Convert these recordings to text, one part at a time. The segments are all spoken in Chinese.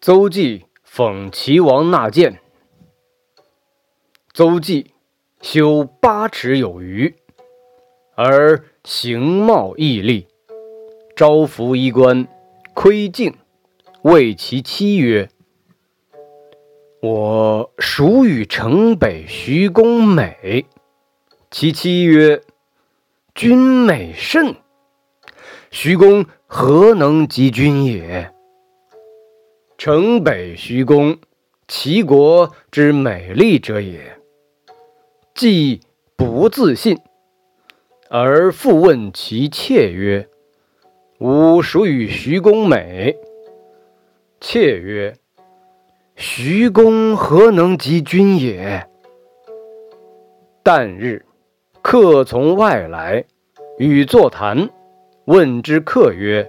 邹忌讽齐王纳谏。邹忌修八尺有余，而形貌毅立，朝服衣冠，窥镜，谓其妻曰：“我孰与城北徐公美？”其妻曰：“君美甚。徐公何能及君也？”城北徐公，齐国之美丽者也。既不自信，而复问其妾曰：“吾孰与徐公美？”妾曰：“徐公何能及君也？”旦日，客从外来，与坐谈，问之客曰：“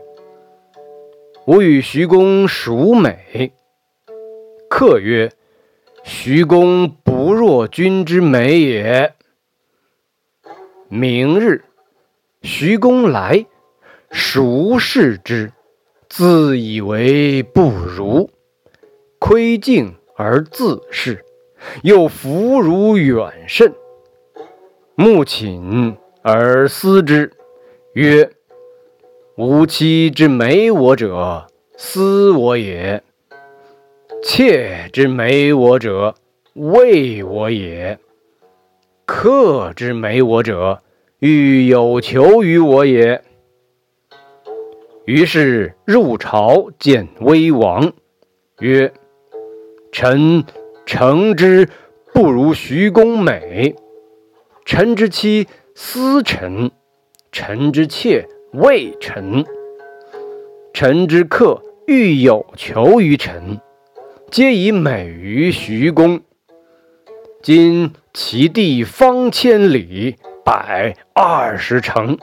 吾与徐公孰美？”客曰：“徐公不若君之美也。”明日，徐公来，孰视之？自以为不如，窥镜而自视，又弗如远甚。目寝而思之，曰：“吾妻之美我者，私我也；妾之美我者，畏我也；客之美我者，欲有求于我也。”于是入朝见威王，曰：“臣诚之不如徐公美。臣之妻思臣，臣之妾畏臣，臣之客欲有求于臣，皆以美于徐公。今其地方千里，百二十城，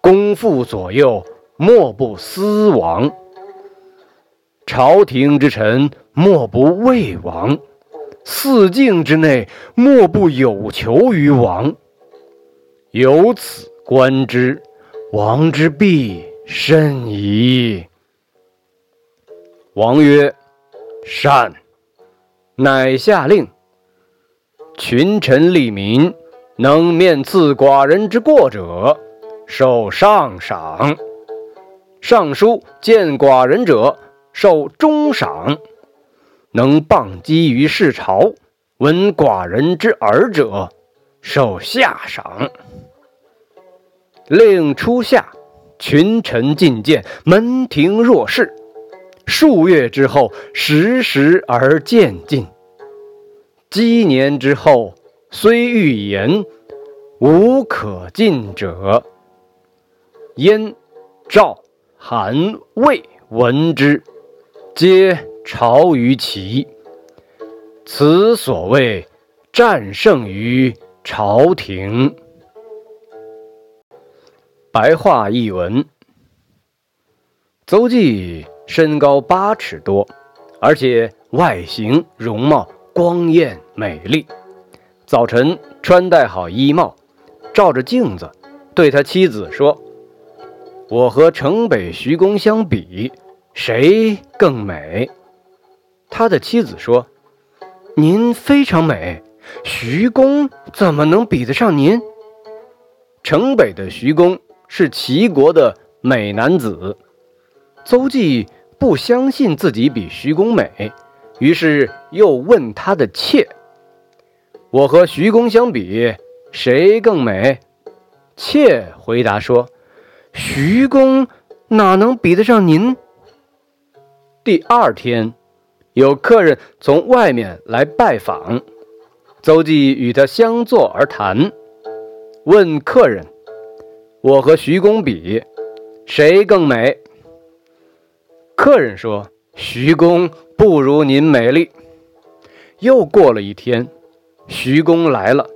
公妇左右。”莫不思王，朝廷之臣莫不畏王，四境之内莫不有求于王。由此观之，王之必甚矣。王曰：“善。”乃下令，群臣利民，能面刺寡人之过者，受上赏。上书见寡人者，受中赏；能谤讥于市朝，闻寡人之耳者，受下赏。令初夏，群臣进谏，门庭若市。数月之后，时时而渐进。积年之后，虽欲言，无可进者。燕、赵。韩魏闻之，皆朝于齐。此所谓战胜于朝廷。白话译文：邹忌身高八尺多，而且外形容貌光艳美丽。早晨穿戴好衣帽，照着镜子，对他妻子说。我和城北徐公相比，谁更美？他的妻子说：“您非常美，徐公怎么能比得上您？”城北的徐公是齐国的美男子，邹忌不相信自己比徐公美，于是又问他的妾：“我和徐公相比，谁更美？”妾回答说。徐公哪能比得上您？第二天，有客人从外面来拜访，邹忌与他相坐而谈，问客人：“我和徐公比，谁更美？”客人说：“徐公不如您美丽。”又过了一天，徐公来了，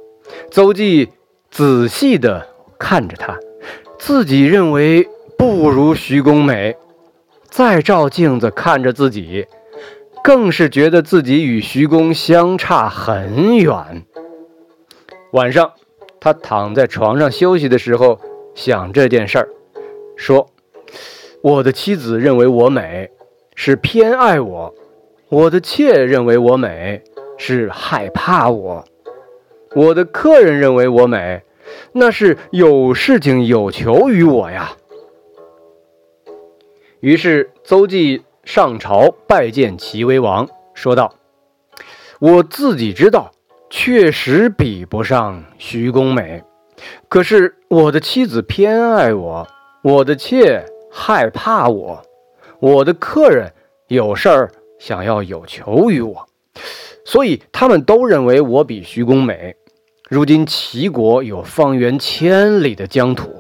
邹忌仔细地看着他。自己认为不如徐公美，再照镜子看着自己，更是觉得自己与徐公相差很远。晚上，他躺在床上休息的时候，想这件事儿，说：“我的妻子认为我美，是偏爱我，我的妾认为我美，是害怕我；我的客人认为我美，那是有事情有求于我呀。”于是邹忌上朝拜见齐威王，说道：“我自己知道，确实比不上徐公美，可是我的妻子偏爱我，我的妾害怕我，我的客人有事儿想要有求于我，所以他们都认为我比徐公美。如今齐国有方圆千里的疆土，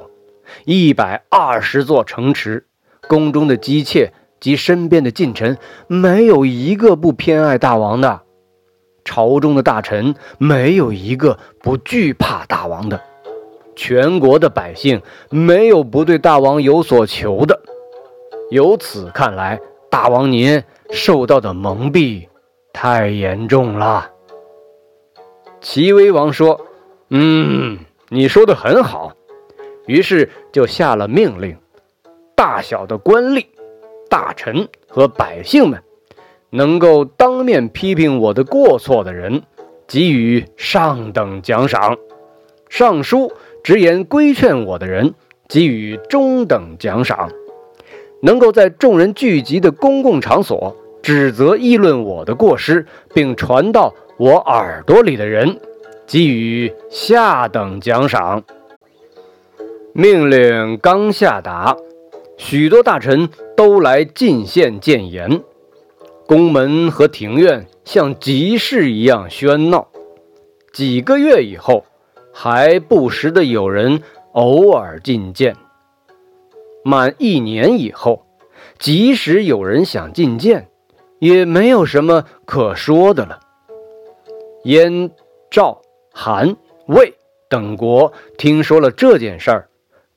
一百二十座城池。”宫中的姬妾及身边的近臣，没有一个不偏爱大王的；朝中的大臣，没有一个不惧怕大王的；全国的百姓，没有不对大王有所求的。由此看来，大王您受到的蒙蔽太严重了。齐威王说：“嗯，你说的很好。”于是就下了命令。大小的官吏、大臣和百姓们，能够当面批评我的过错的人，给予上等奖赏；上书直言规劝我的人，给予中等奖赏；能够在众人聚集的公共场所指责议论我的过失，并传到我耳朵里的人，给予下等奖赏。命令刚下达。许多大臣都来进献谏言，宫门和庭院像集市一样喧闹。几个月以后，还不时的有人偶尔进谏。满一年以后，即使有人想进谏，也没有什么可说的了。燕、赵、韩、魏等国听说了这件事儿。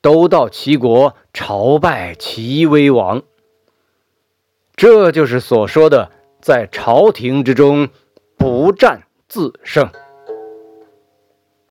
都到齐国朝拜齐威王，这就是所说的在朝廷之中不战自胜。